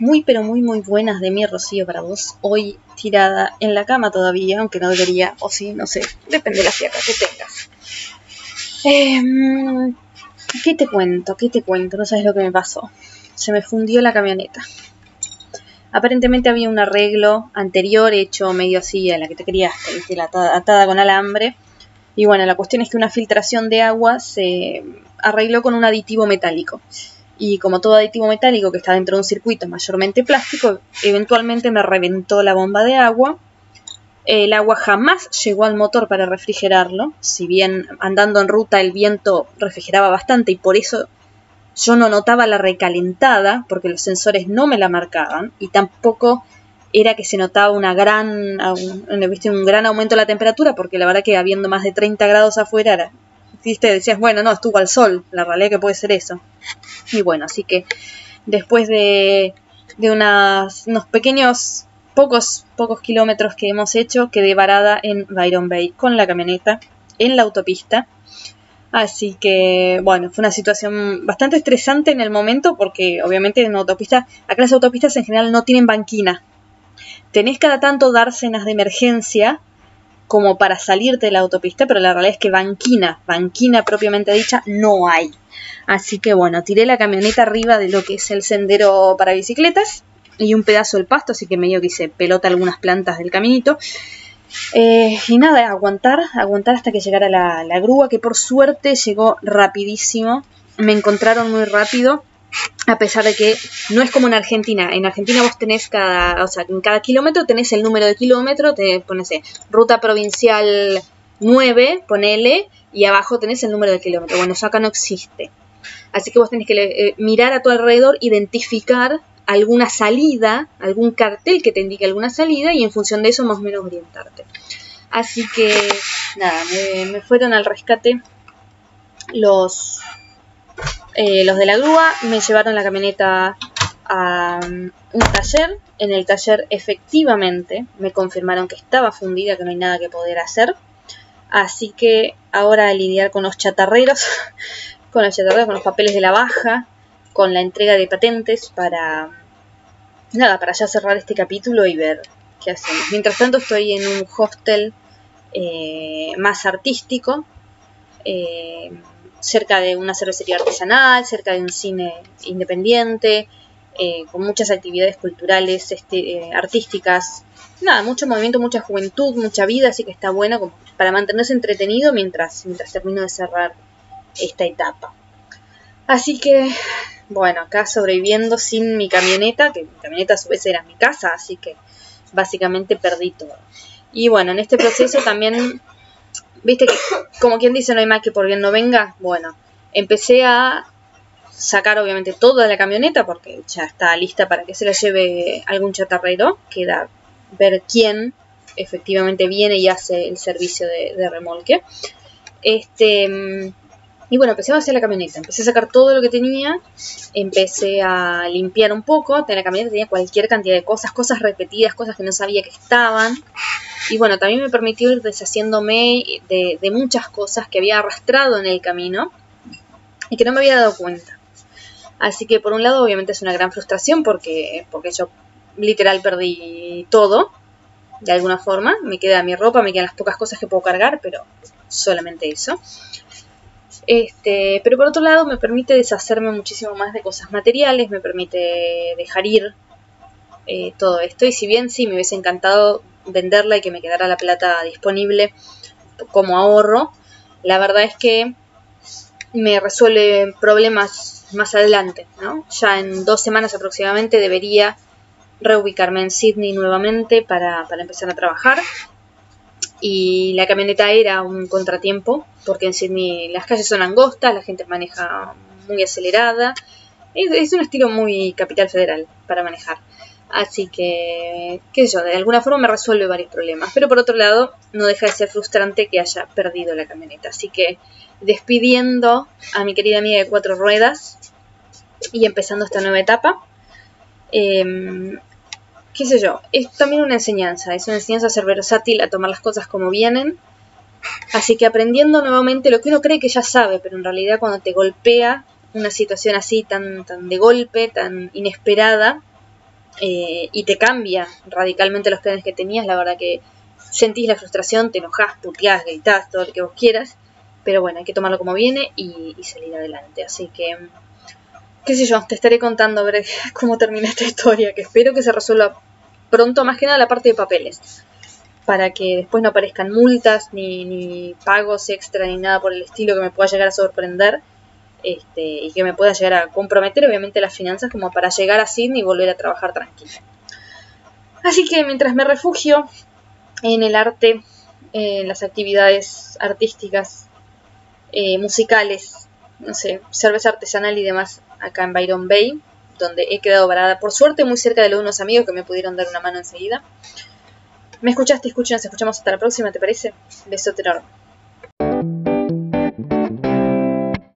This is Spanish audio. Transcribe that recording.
muy pero muy muy buenas de mi Rocío para vos. Hoy tirada en la cama todavía, aunque no debería, o sí, no sé, depende de la fiaca que tengas. Em, ¿Qué te cuento? ¿Qué te cuento? No sabes lo que me pasó. Se me fundió la camioneta. Aparentemente había un arreglo anterior hecho medio así a la que te criaste, atada, atada con alambre. Y bueno, la cuestión es que una filtración de agua se arregló con un aditivo metálico y como todo aditivo metálico que está dentro de un circuito mayormente plástico, eventualmente me reventó la bomba de agua. El agua jamás llegó al motor para refrigerarlo, si bien andando en ruta el viento refrigeraba bastante y por eso yo no notaba la recalentada, porque los sensores no me la marcaban, y tampoco era que se notaba una gran, un, un gran aumento de la temperatura, porque la verdad que habiendo más de 30 grados afuera era decías, bueno, no, estuvo al sol, la realidad que puede ser eso. Y bueno, así que después de, de unos pequeños, pocos, pocos kilómetros que hemos hecho, quedé varada en Byron Bay con la camioneta en la autopista. Así que, bueno, fue una situación bastante estresante en el momento porque obviamente en autopista, acá las autopistas en general no tienen banquina. Tenés cada tanto dársenas de emergencia como para salirte de la autopista, pero la realidad es que banquina, banquina propiamente dicha, no hay. Así que bueno, tiré la camioneta arriba de lo que es el sendero para bicicletas y un pedazo del pasto, así que medio que hice pelota algunas plantas del caminito. Eh, y nada, aguantar, aguantar hasta que llegara la, la grúa, que por suerte llegó rapidísimo. Me encontraron muy rápido a pesar de que no es como en Argentina. En Argentina vos tenés cada, o sea, en cada kilómetro tenés el número de kilómetro, te pones ruta provincial 9, ponele, y abajo tenés el número de kilómetro. Bueno, eso acá no existe. Así que vos tenés que eh, mirar a tu alrededor, identificar alguna salida, algún cartel que te indique alguna salida y en función de eso más o menos orientarte. Así que nada, me fueron al rescate los, eh, los de la grúa me llevaron la camioneta a um, un taller. En el taller efectivamente me confirmaron que estaba fundida, que no hay nada que poder hacer. Así que ahora a lidiar con los chatarreros, con los chatarreros, con los papeles de la baja, con la entrega de patentes para nada, para ya cerrar este capítulo y ver qué hacemos. Mientras tanto estoy en un hostel eh, más artístico. Eh, cerca de una cervecería artesanal, cerca de un cine independiente, eh, con muchas actividades culturales, este, eh, artísticas, nada, mucho movimiento, mucha juventud, mucha vida, así que está bueno para mantenerse entretenido mientras, mientras termino de cerrar esta etapa. Así que, bueno, acá sobreviviendo sin mi camioneta, que mi camioneta a su vez era mi casa, así que básicamente perdí todo. Y bueno, en este proceso también viste que, como quien dice, no hay más que por bien no venga. Bueno, empecé a sacar obviamente todo de la camioneta porque ya está lista para que se la lleve algún chatarrero. Queda ver quién efectivamente viene y hace el servicio de, de remolque. Este y bueno, empecé a hacer la camioneta, empecé a sacar todo lo que tenía, empecé a limpiar un poco, en la camioneta tenía cualquier cantidad de cosas, cosas repetidas, cosas que no sabía que estaban. Y bueno, también me permitió ir deshaciéndome de, muchas cosas que había arrastrado en el camino y que no me había dado cuenta. Así que por un lado obviamente es una gran frustración porque, porque yo literal perdí todo, de alguna forma. Me queda mi ropa, me quedan las pocas cosas que puedo cargar, pero solamente eso. Este, pero por otro lado me permite deshacerme muchísimo más de cosas materiales, me permite dejar ir eh, todo esto. Y si bien sí me hubiese encantado venderla y que me quedara la plata disponible como ahorro, la verdad es que me resuelve problemas más adelante, ¿no? Ya en dos semanas aproximadamente debería reubicarme en Sydney nuevamente para, para empezar a trabajar y la camioneta era un contratiempo porque en Sydney las calles son angostas, la gente maneja muy acelerada, es, un estilo muy capital federal para manejar. Así que, qué sé yo, de alguna forma me resuelve varios problemas. Pero por otro lado, no deja de ser frustrante que haya perdido la camioneta. Así que despidiendo a mi querida amiga de cuatro ruedas y empezando esta nueva etapa, eh, qué sé yo, es también una enseñanza, es una enseñanza a ser versátil, a tomar las cosas como vienen. Así que aprendiendo nuevamente lo que uno cree que ya sabe, pero en realidad cuando te golpea una situación así tan, tan de golpe, tan inesperada, eh, y te cambia radicalmente los planes que tenías, la verdad que sentís la frustración, te enojas, puteás, gritás, todo lo que vos quieras, pero bueno, hay que tomarlo como viene y, salir adelante. Así que, qué sé yo, te estaré contando a ver cómo termina esta historia, que espero que se resuelva pronto, más que nada la parte de papeles, para que después no aparezcan multas, ni, ni pagos extra, ni nada por el estilo que me pueda llegar a sorprender. Este, y que me pueda llegar a comprometer obviamente las finanzas como para llegar a Sydney y volver a trabajar tranquilo. Así que mientras me refugio en el arte, en las actividades artísticas, eh, musicales, no sé, cerveza artesanal y demás acá en Byron Bay, donde he quedado varada, por suerte, muy cerca de los unos amigos que me pudieron dar una mano enseguida. Me escuchaste, escuchen, nos escuchamos hasta la próxima, ¿te parece? Besote enorme.